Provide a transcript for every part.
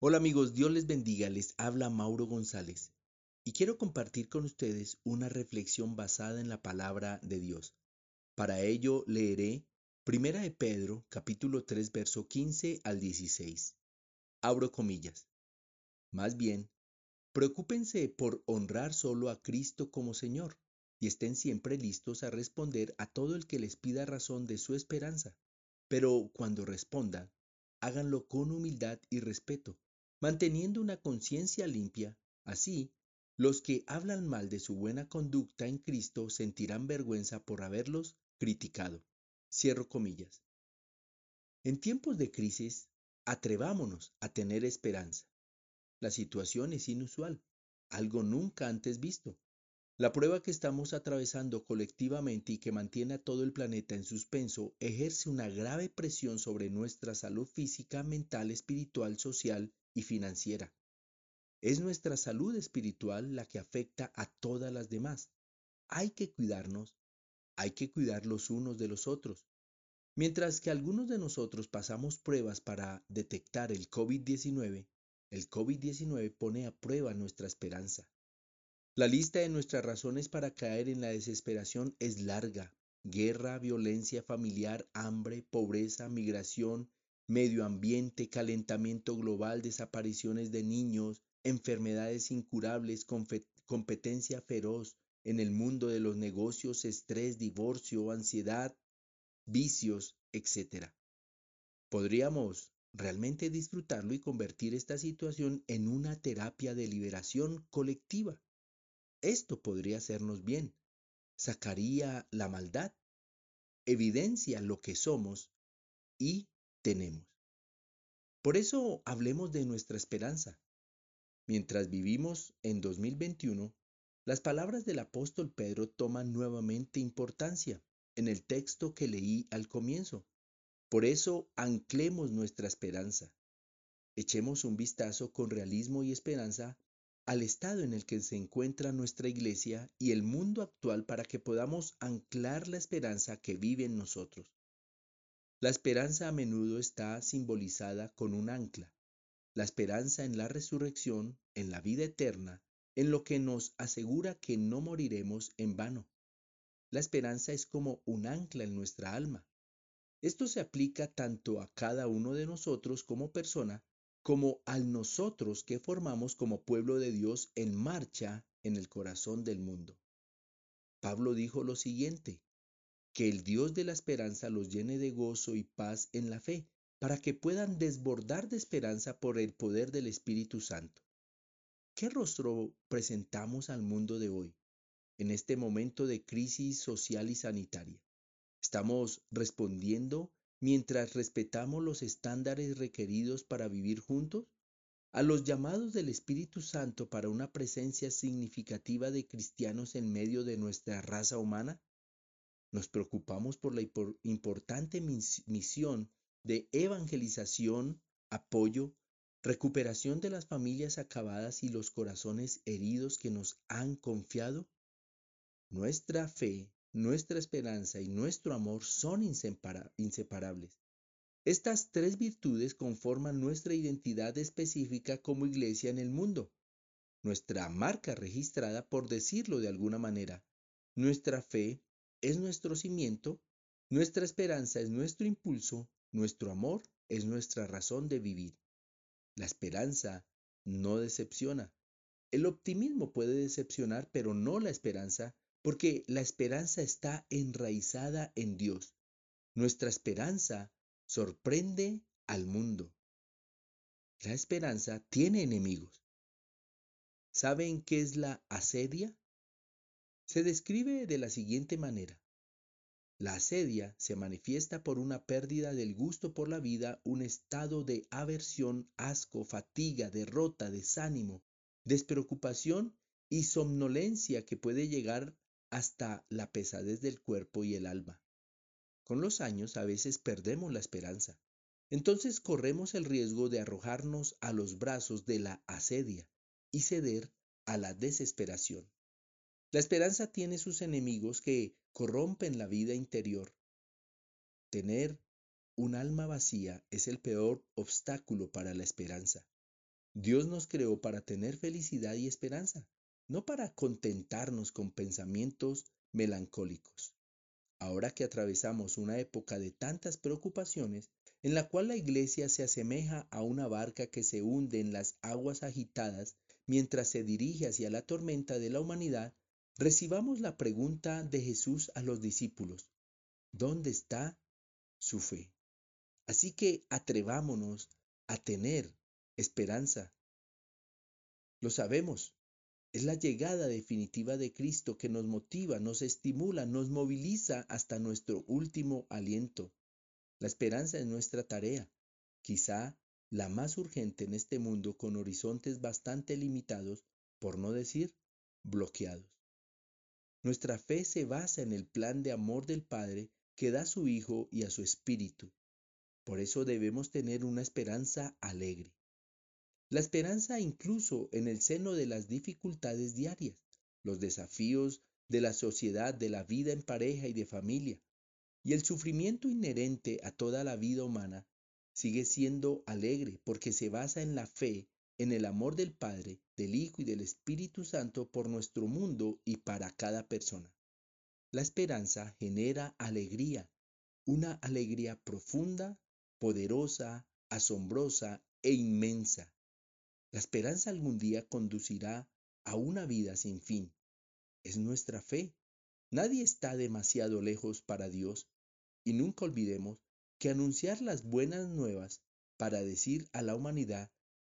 Hola amigos, Dios les bendiga, les habla Mauro González y quiero compartir con ustedes una reflexión basada en la palabra de Dios. Para ello leeré Primera de Pedro, capítulo 3, verso 15 al 16. Abro comillas. Más bien, preocúpense por honrar solo a Cristo como Señor y estén siempre listos a responder a todo el que les pida razón de su esperanza. Pero cuando respondan, háganlo con humildad y respeto, manteniendo una conciencia limpia. Así, los que hablan mal de su buena conducta en Cristo sentirán vergüenza por haberlos criticado. Cierro comillas. En tiempos de crisis, atrevámonos a tener esperanza. La situación es inusual, algo nunca antes visto. La prueba que estamos atravesando colectivamente y que mantiene a todo el planeta en suspenso ejerce una grave presión sobre nuestra salud física, mental, espiritual, social y financiera. Es nuestra salud espiritual la que afecta a todas las demás. Hay que cuidarnos, hay que cuidar los unos de los otros. Mientras que algunos de nosotros pasamos pruebas para detectar el COVID-19, el COVID-19 pone a prueba nuestra esperanza. La lista de nuestras razones para caer en la desesperación es larga. Guerra, violencia familiar, hambre, pobreza, migración, medio ambiente, calentamiento global, desapariciones de niños, enfermedades incurables, competencia feroz en el mundo de los negocios, estrés, divorcio, ansiedad, vicios, etc. Podríamos realmente disfrutarlo y convertir esta situación en una terapia de liberación colectiva. Esto podría hacernos bien, sacaría la maldad, evidencia lo que somos y tenemos. Por eso hablemos de nuestra esperanza. Mientras vivimos en 2021, las palabras del apóstol Pedro toman nuevamente importancia en el texto que leí al comienzo. Por eso anclemos nuestra esperanza. Echemos un vistazo con realismo y esperanza al estado en el que se encuentra nuestra iglesia y el mundo actual para que podamos anclar la esperanza que vive en nosotros. La esperanza a menudo está simbolizada con un ancla, la esperanza en la resurrección, en la vida eterna, en lo que nos asegura que no moriremos en vano. La esperanza es como un ancla en nuestra alma. Esto se aplica tanto a cada uno de nosotros como persona como al nosotros que formamos como pueblo de Dios en marcha en el corazón del mundo. Pablo dijo lo siguiente, que el Dios de la esperanza los llene de gozo y paz en la fe, para que puedan desbordar de esperanza por el poder del Espíritu Santo. ¿Qué rostro presentamos al mundo de hoy, en este momento de crisis social y sanitaria? ¿Estamos respondiendo mientras respetamos los estándares requeridos para vivir juntos? A los llamados del Espíritu Santo para una presencia significativa de cristianos en medio de nuestra raza humana? ¿Nos preocupamos por la importante misión de evangelización, apoyo, recuperación de las familias acabadas y los corazones heridos que nos han confiado? Nuestra fe nuestra esperanza y nuestro amor son inseparables. Estas tres virtudes conforman nuestra identidad específica como iglesia en el mundo, nuestra marca registrada por decirlo de alguna manera. Nuestra fe es nuestro cimiento, nuestra esperanza es nuestro impulso, nuestro amor es nuestra razón de vivir. La esperanza no decepciona. El optimismo puede decepcionar, pero no la esperanza, porque la esperanza está enraizada en Dios. Nuestra esperanza sorprende al mundo. La esperanza tiene enemigos. ¿Saben qué es la asedia? Se describe de la siguiente manera. La asedia se manifiesta por una pérdida del gusto por la vida, un estado de aversión, asco, fatiga, derrota, desánimo, despreocupación y somnolencia que puede llegar hasta la pesadez del cuerpo y el alma. Con los años a veces perdemos la esperanza. Entonces corremos el riesgo de arrojarnos a los brazos de la asedia y ceder a la desesperación. La esperanza tiene sus enemigos que corrompen la vida interior. Tener un alma vacía es el peor obstáculo para la esperanza. Dios nos creó para tener felicidad y esperanza, no para contentarnos con pensamientos melancólicos. Ahora que atravesamos una época de tantas preocupaciones, en la cual la iglesia se asemeja a una barca que se hunde en las aguas agitadas mientras se dirige hacia la tormenta de la humanidad, recibamos la pregunta de Jesús a los discípulos, ¿dónde está su fe? Así que atrevámonos a tener esperanza. Lo sabemos, es la llegada definitiva de Cristo que nos motiva, nos estimula, nos moviliza hasta nuestro último aliento. La esperanza es nuestra tarea, quizá la más urgente en este mundo con horizontes bastante limitados, por no decir bloqueados. Nuestra fe se basa en el plan de amor del Padre que da a su Hijo y a su Espíritu. Por eso debemos tener una esperanza alegre. La esperanza incluso en el seno de las dificultades diarias, los desafíos de la sociedad, de la vida en pareja y de familia, y el sufrimiento inherente a toda la vida humana sigue siendo alegre porque se basa en la fe, en el amor del Padre, del Hijo y del Espíritu Santo por nuestro mundo y para cada persona. La esperanza genera alegría, una alegría profunda, poderosa, asombrosa e inmensa. La esperanza algún día conducirá a una vida sin fin. Es nuestra fe. Nadie está demasiado lejos para Dios y nunca olvidemos que anunciar las buenas nuevas para decir a la humanidad,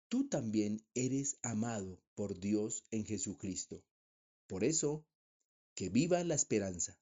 tú también eres amado por Dios en Jesucristo. Por eso, que viva la esperanza.